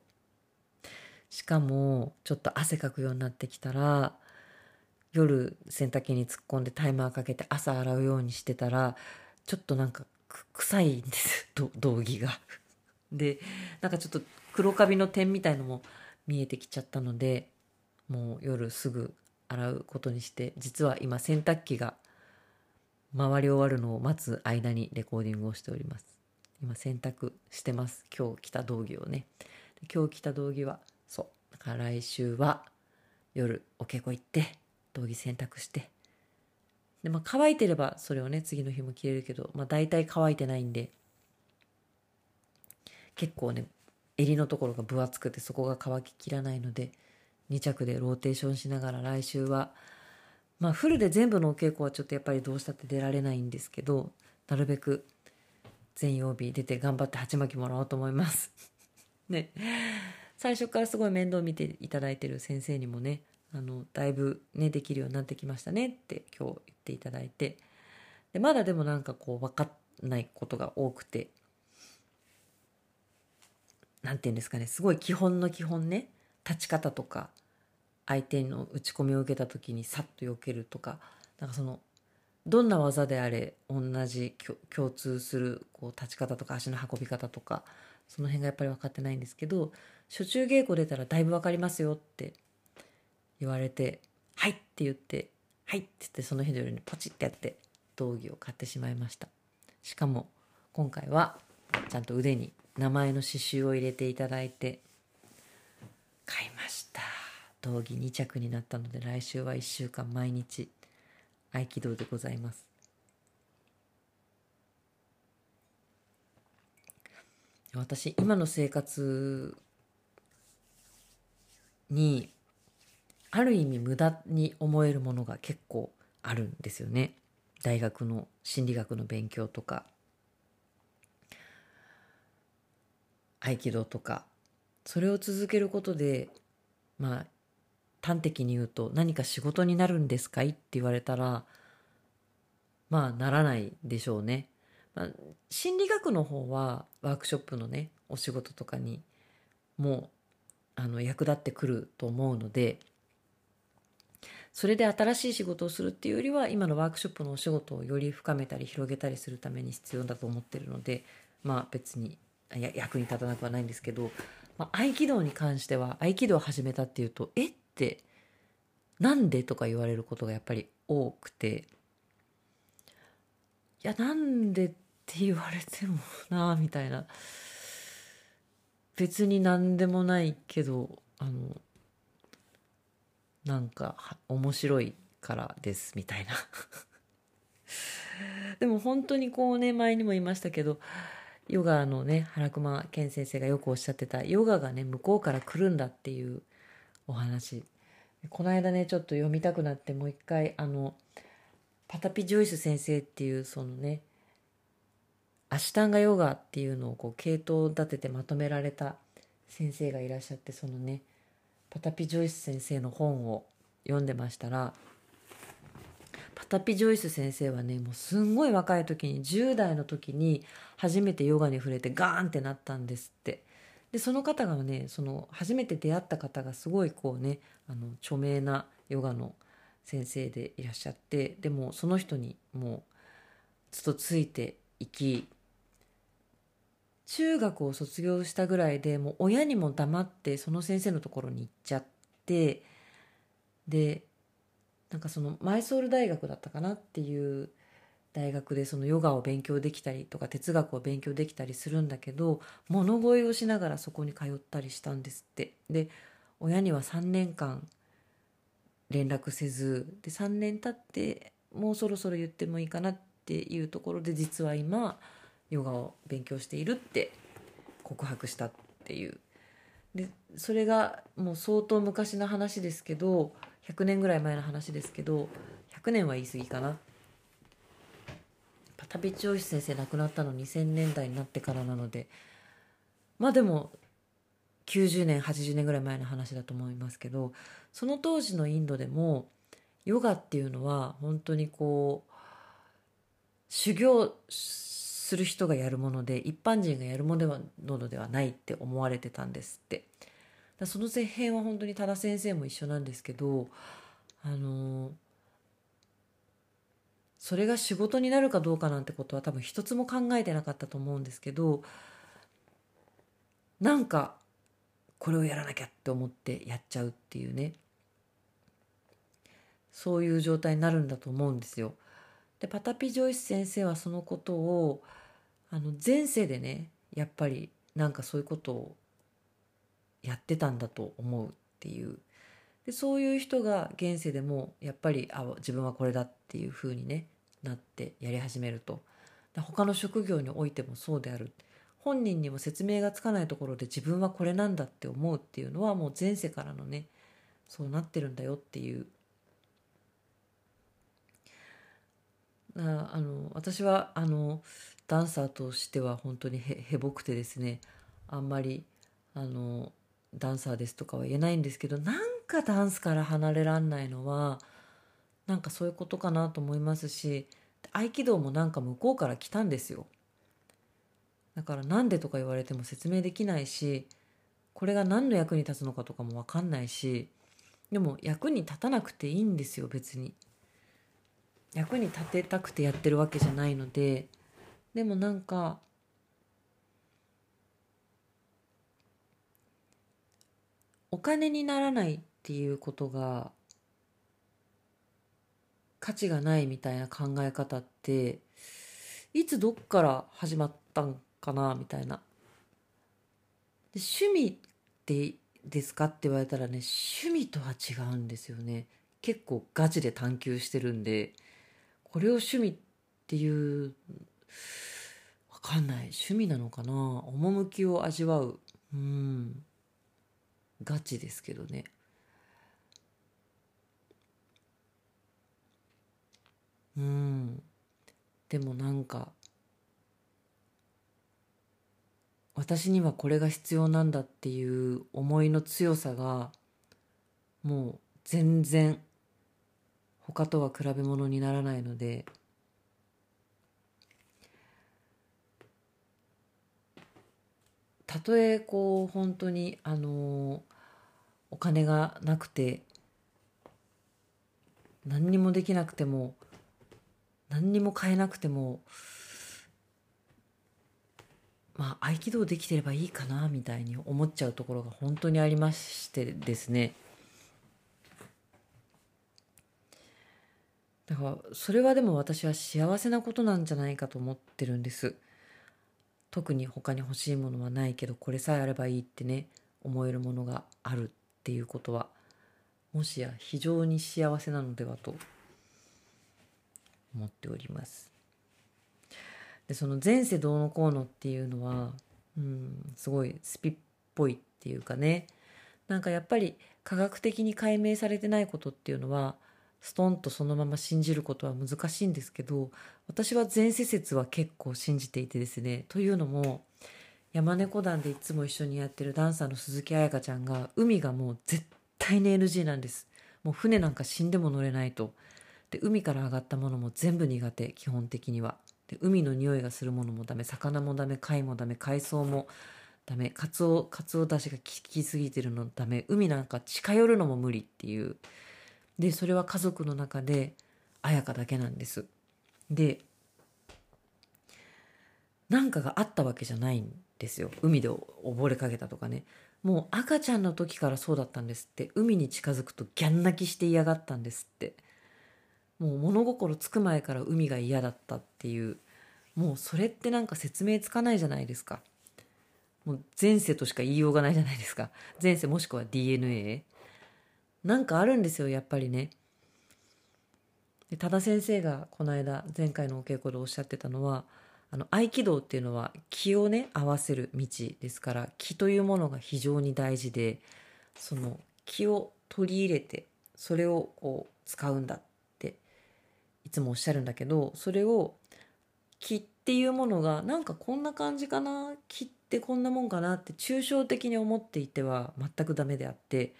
S1: しかもちょっと汗かくようになってきたら夜洗濯機に突っ込んでタイマーかけて朝洗うようにしてたらちょっとなんか臭いんです。道着が。でなんかちょっと黒カビの点みたいのも見えてきちゃったのでもう夜すぐ洗うことにして実は今洗濯機が回り終わるのを待つ間にレコーディングをしております。今洗濯してます。今日着た道着をね。今日着た道着はそう。だから来週は夜お稽古行って道着洗濯して。でまあ乾いてればそれをね次の日も着れるけどまあ大体乾いてないんで。結構ね襟のところが分厚くてそこが乾ききらないので2着でローテーションしながら来週はまあフルで全部のお稽古はちょっとやっぱりどうしたって出られないんですけどなるべく全曜日出て頑張って鉢巻きもらおうと思います。ね。最初からすごい面倒見ていただいてる先生にもねあのだいぶねできるようになってきましたねって今日言っていただいて。でまだでもなんかこう分かんないことが多くて。何て言うんですかね。すごい基本の基本ね。立ち方とか相手の打ち込みを受けた時にさっと避けるとか。なんかそのどんな技であれ同じ共通するこう立ち方とか足の運び方とかその辺がやっぱり分かってないんですけど初中稽古出たらだいぶ分かりますよって言われて「はい」って言って「はい」って言ってその日の夜にポチってやって道着を買ってしまいました。しかも今回はちゃんと腕に名前の刺繍を入れていただいて買いました。道着2着になったので来週は1週間毎日合気道でございます。私今の生活にある意味無駄に思えるものが結構あるんですよね。大学の心理学の勉強とか。合気道とか。それを続けることでまあ端的に言うと何か仕事になるんですかいって言われたらまあならないでしょうね。まあ、心理学の方はワークショップのねお仕事とかにもあの役立ってくると思うのでそれで新しい仕事をするっていうよりは今のワークショップのお仕事をより深めたり広げたりするために必要だと思ってるのでまあ別に役に立たなくはないんですけど、まあ、合気道に関しては合気道を始めたっていうとえってなんでとか言われることがやっぱり多くていやなんでって言われてもなあみたいな。別に何でもないけどあのなんか面白いからですみたいな。でも本当にこうね前にも言いましたけどヨガのね原熊健先生がよくおっしゃってたヨガがね向こうから来るんだっていうお話。この間ねちょっと読みたくなってもう一回あのパタピ・ジョイス先生っていうそのねアシュタンガヨガっていうのをこう系統立ててまとめられた先生がいらっしゃってそのねパタピ・ジョイス先生の本を読んでましたらパタピ・ジョイス先生はねもうすんごい若い時に10代の時に初めてヨガに触れてガーンってなったんですって。でその方がねその初めて出会った方がすごいこうねあの著名なヨガの先生でいらっしゃってでもその人にもうずっとついていき中学を卒業したぐらいでもう親にも黙ってその先生のところに行っちゃってでなんかそのマイソール大学だったかなっていう大学でそのヨガを勉強できたりとか哲学を勉強できたりするんだけど物乞いをしながらそこに通ったりしたんですって。で親には3年間連絡せずで3年経ってもうそろそろ言ってもいいかなっていうところで実は今ヨガを勉強しているって告白したっていう。でそれがもう相当昔の話ですけど100年ぐらい前の話ですけど100年は言い過ぎかな。パタビチョイス先生亡くなったの2000年代になってからなので。まあでも90年80年ぐらい前の話だと思いますけどその当時のインドでもヨガっていうのは本当にこう修行する人がやるもので一般人がやるものではないって思われてたんですってだその前編は本当に多田先生も一緒なんですけどあのそれが仕事になるかどうかなんてことは多分一つも考えてなかったと思うんですけどなんかこれをやらなきゃって思ってやっちゃうっていうねそういう状態になるんだと思うんですよ。でパタピ・ジョイス先生はそのことをあの前世でねやっぱりなんかそういうことをやってたんだと思うっていう。でそういう人が現世でもやっぱりあ自分はこれだっていうふうに、ね、なってやり始めると。他の職業においてもそうである。本人にも説明がつかないところで自分はこれなんだって思うっていうのはもう前世からのねそうなってるんだよっていうああの私はあのダンサーとしては本当にへぼくてですねあんまりあのダンサーですとかは言えないんですけどなんかダンスから離れらんないのはなんかそういうことかなと思いますし合気道もなんか向こうから来たんですよ。だからなんでとか言われても説明できないしこれが何の役に立つのかとかも分かんないしでも役に立たなくていいんですよ別に。役に立てたくてやってるわけじゃないのででもなんかお金にならないっていうことが価値がないみたいな考え方っていつどっから始まったんかなみたいな。で趣味ってですかって言われたらね趣味とは違うんですよね結構ガチで探求してるんでこれを趣味っていうわかんない。趣味なのかな？趣を味わううんガチですけどねうんでもなんか私にはこれが必要なんだっていう思いの強さがもう全然他とは比べ物にならないのでたとえこう本当にあのお金がなくて何にもできなくても何にも買えなくてもまあ合気道できてればいいかなみたいに思っちゃうところが本当にありましてですね。だからそれはでも私は幸せなことなんじゃないかと思ってるんです。特に他に欲しいものはないけどこれさえあればいいってね思えるものがあるっていうことはもしや非常に幸せなのではと。思っております。でその前世どうのこうのっていうのは、うん、すごいスピっぽいっていうかね。なんかやっぱり科学的に解明されてないことっていうのはストンとそのまま信じることは難しいんですけど私は前世説は結構信じていてですねというのも山猫団でいつも一緒にやってるダンサーの鈴木彩香ちゃんが海がもう絶対に NG なんです。もう船なんか死んでも乗れないと。で海から上がったものも全部苦手基本的には。で海の匂いがするものもダメ魚もダメ貝もダメ海藻もダメカツオカツオ出汁が効きすぎてるのダメ海なんか近寄るのも無理っていう。でそれは家族の中で彩香だけなんです。で何かがあったわけじゃないんですよ。海で溺れかけたとかね。もう赤ちゃんの時からそうだったんですって。海に近づくとギャン泣きして嫌がったんですって。もう物心つく前から海が嫌だったっていう。もうそれってなんか説明つかないじゃないですか。もう前世としか言いようがないじゃないですか。前世もしくは DNA なんかあるんですよやっぱりね。で多田先生がこの間前回のお稽古でおっしゃってたのはあの合気道っていうのは気をね合わせる道ですから気というものが非常に大事でその気を取り入れてそれをこう使うんだっていつもおっしゃるんだけどそれを気っていうものがなんかこんな感じかな気ってこんなもんかなって抽象的に思っていては全くダメであって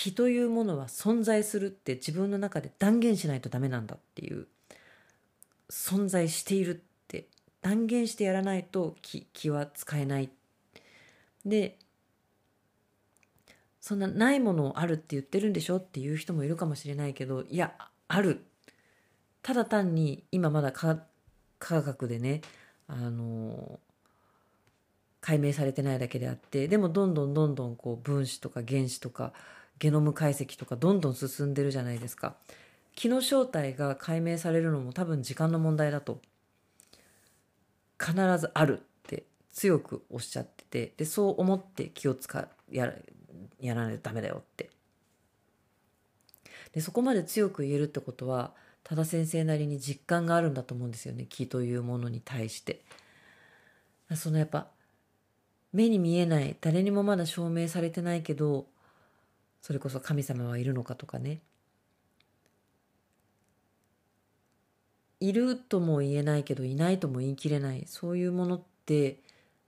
S1: 気というものは存在するって自分の中で断言しないとダメなんだっていう存在しているって断言してやらないと気気は使えない。でそんなないものをあるって言ってるんでしょっていう人もいるかもしれないけどいやある。ただ単に今まだ科学でねあの解明されてないだけであってでもどんどんどんどんこう分子とか原子とかゲノム解析とかどんどん進んでるじゃないですか。気の正体が解明されるのも多分時間の問題だと。必ずあるって強くおっしゃっててでそう思って気を使ややらないとダメだよって。でそこまで強く言えるってことは多田先生なりに実感があるんだと思うんですよね。気というものに対して。そのやっぱ目に見えない誰にもまだ証明されてないけどそれこそ神様はいるのかとかね。いるとも言えないけどいないとも言い切れない。そういうものって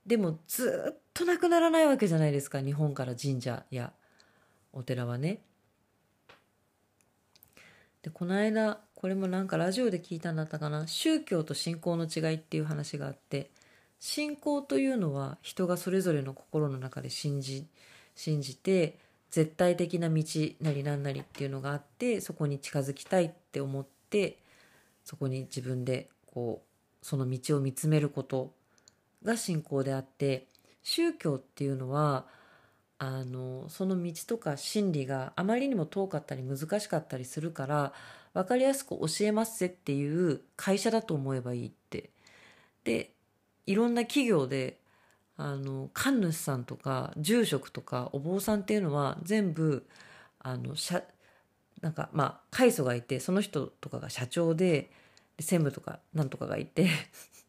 S1: でもずっとなくならないわけじゃないですか。日本から神社やお寺はね。でこの間これもなんかラジオで聞いたんだったかな。宗教と信仰の違いっていう話があって信仰というのは人がそれぞれの心の中で信じ信じて絶対的な道なりなんなりっていうのがあってそこに近づきたいって思ってそこに自分でこうその道を見つめることが信仰であって宗教っていうのはあのその道とか真理があまりにも遠かったり難しかったりするから分かりやすく教えますぜっていう会社だと思えばいいって。でいろんな企業であの神主さんとか住職とかお坊さんっていうのは全部あの社なんかまあ開祖がいてその人とかが社長でで専務とかなんとかがいて っ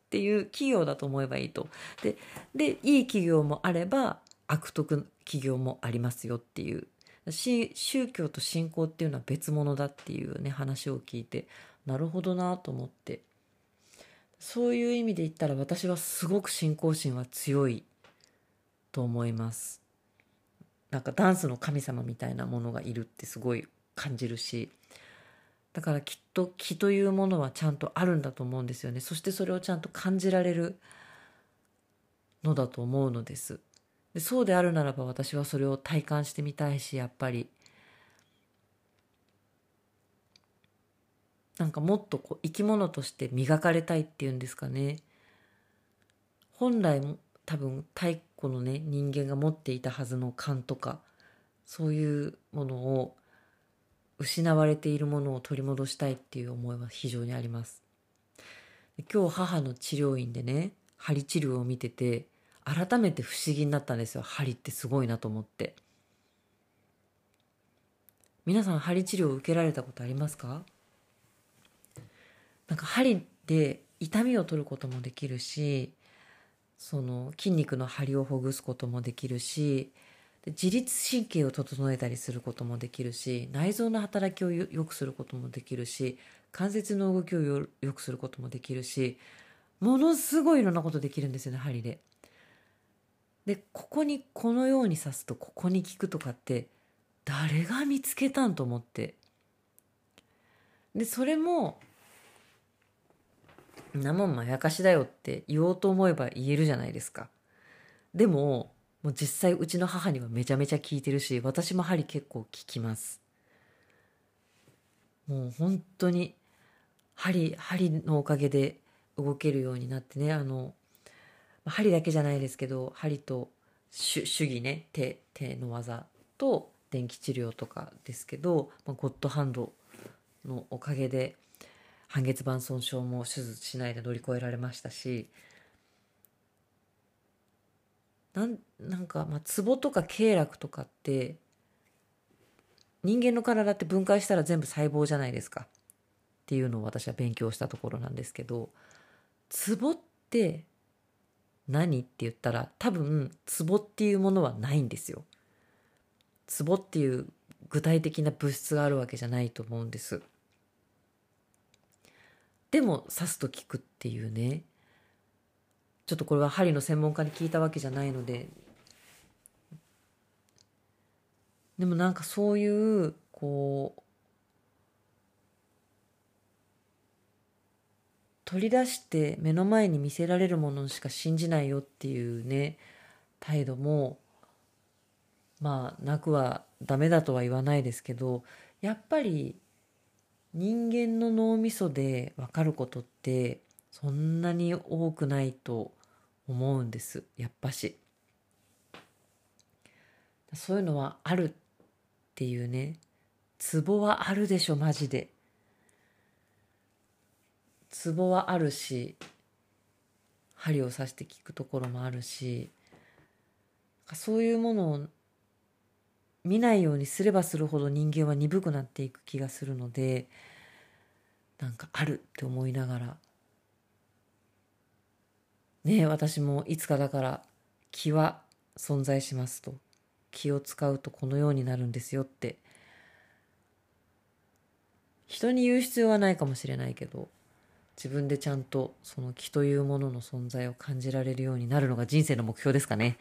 S1: ていう企業だと思えばいいと。ででいい企業もあれば悪徳企業もありますよっていう宗教と信仰っていうのは別物だっていうね話を聞いてなるほどなと思ってそういう意味で言ったら私はすごく信仰心は強いと思います。なんかダンスの神様みたいなものがいるってすごい感じるし。だからきっと気というものはちゃんとあるんだと思うんですよね。そしてそれをちゃんと感じられるのだと思うのです。でそうであるならば私はそれを体感してみたいしやっぱりなんかもっとこう生き物として磨かれたいっていうんですかね。本来も多分太古のね人間が持っていたはずの勘とかそういうものを失われているものを取り戻したいっていう思いは非常にあります。今日母の治療院でね針治療を見てて改めて不思議になったんですよ。針ってすごいなと思って。皆さん針治療を受けられたことありますか？なんか針で痛みを取ることもできるしその筋肉の張りをほぐすこともできるし自律神経を整えたりすることもできるし内臓の働きをよ良くすることもできるし関節の動きをよ良くすることもできるしものすごいいろんなことできるんですよね針で。でここにこのように刺すとここに効くとかって誰が見つけたんと思ってでそれも「なもんまやかしだよ」って言おうと思えば言えるじゃないですか。でももう実際うちの母にはめちゃめちゃ効いてるし私も針結構効きます。もう本当に針針のおかげで動けるようになってねあの針だけじゃないですけど針と手手技ね手手の技と電気治療とかですけど、まあ、ゴッドハンドのおかげで半月板損傷も手術しないで乗り越えられましたしなんなんか、まあ、ツボとか経絡とかって人間の体って分解したら全部細胞じゃないですかっていうのを私は勉強したところなんですけどツボって何って言ったら多分ツボっていうものはないんですよ。ツボっていう具体的な物質があるわけじゃないと思うんです。でも刺すと効くっていうね。ちょっとこれは針の専門家に聞いたわけじゃないので。でもなんかそういうこう取り出して目の前に見せられるものしか信じないよっていうね態度もまあなくはダメだとは言わないですけどやっぱり人間の脳みそで分かることってそんなに多くないと思うんです。やっぱし。そういうのはあるっていうね。ツボはあるでしょマジで。ツボはあるし針を刺して効くところもあるしそういうものを見ないようにすればするほど人間は鈍くなっていく気がするのでなんかあるって思いながら。ねえ私もいつかだから気は存在しますと。気を使うとこのようになるんですよって。人に言う必要はないかもしれないけど自分でちゃんとその気というものの存在を感じられるようになるのが人生の目標ですかね。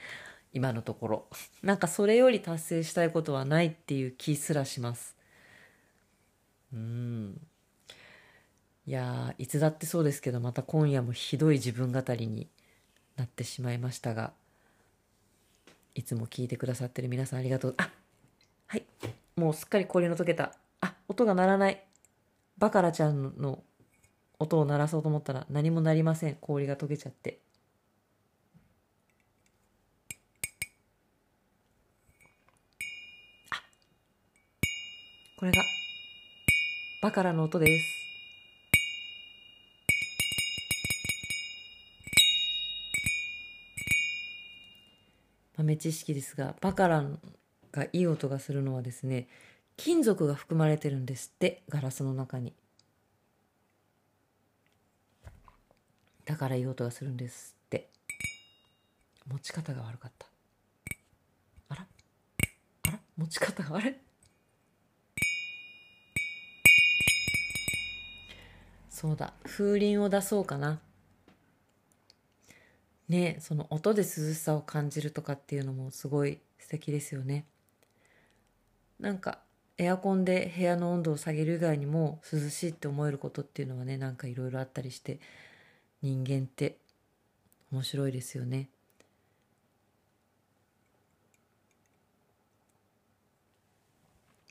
S1: 今のところ。なんかそれより達成したいことはないっていう気すらします。うん。いやいつだってそうですけどまた今夜もひどい自分語りになってしまいましたがいつも聞いてくださってる皆さんありがとう。あはい。もうすっかり氷の溶けた。あ音が鳴らない。バカラちゃんの音を鳴らそうと思ったら何も鳴りません。氷が溶けちゃって。これがバカラの音です。豆知識ですがバカラがいい音がするのはですね金属が含まれてるんですってガラスの中に。だからいい音がするんですって。持ち方が悪かった。あら？あら？持ち方があれそうだ。風鈴を出そうかな。ねその音で涼しさを感じるとかっていうのもすごい素敵ですよね。なんかエアコンで部屋の温度を下げる以外にも涼しいって思えることっていうのはねなんかいろいろあったりして人間って面白いですよね。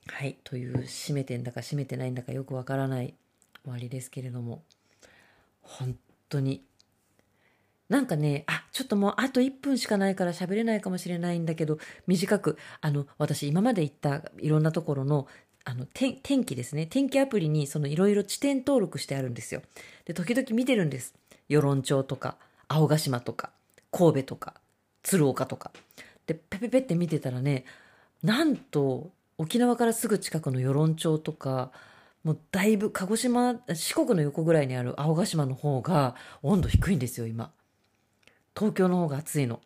S1: はい。という閉めてんだか閉めてないんだかよくわからない終わりですけれども。本当に。なんかねあちょっともうあと1分しかないから喋れないかもしれないんだけど短くあの私今まで行ったいろんなところのあの天天気ですね。天気アプリにそのいろいろ地点登録してあるんですよ。で時々見てるんです。与論町とか青ヶ島とか神戸とか鶴岡とか。でペペペって見てたらねなんと沖縄からすぐ近くの与論町とかもうだいぶ鹿児島四国の横ぐらいにある青ヶ島の方が温度低いんですよ今。東京の方が暑いの。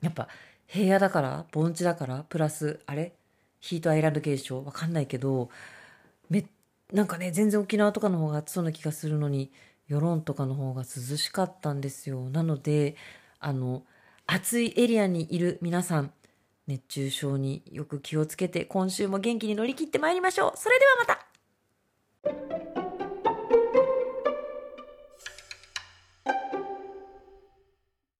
S1: やっぱ平野だから盆地だからプラスあれ？ヒートアイランド現象？わかんないけどめなんかね全然沖縄とかの方が暑そうな気がするのに与論とかの方が涼しかったんですよ。なのであの暑いエリアにいる皆さん熱中症によく気をつけて今週も元気に乗り切ってまいりましょう。それではまた。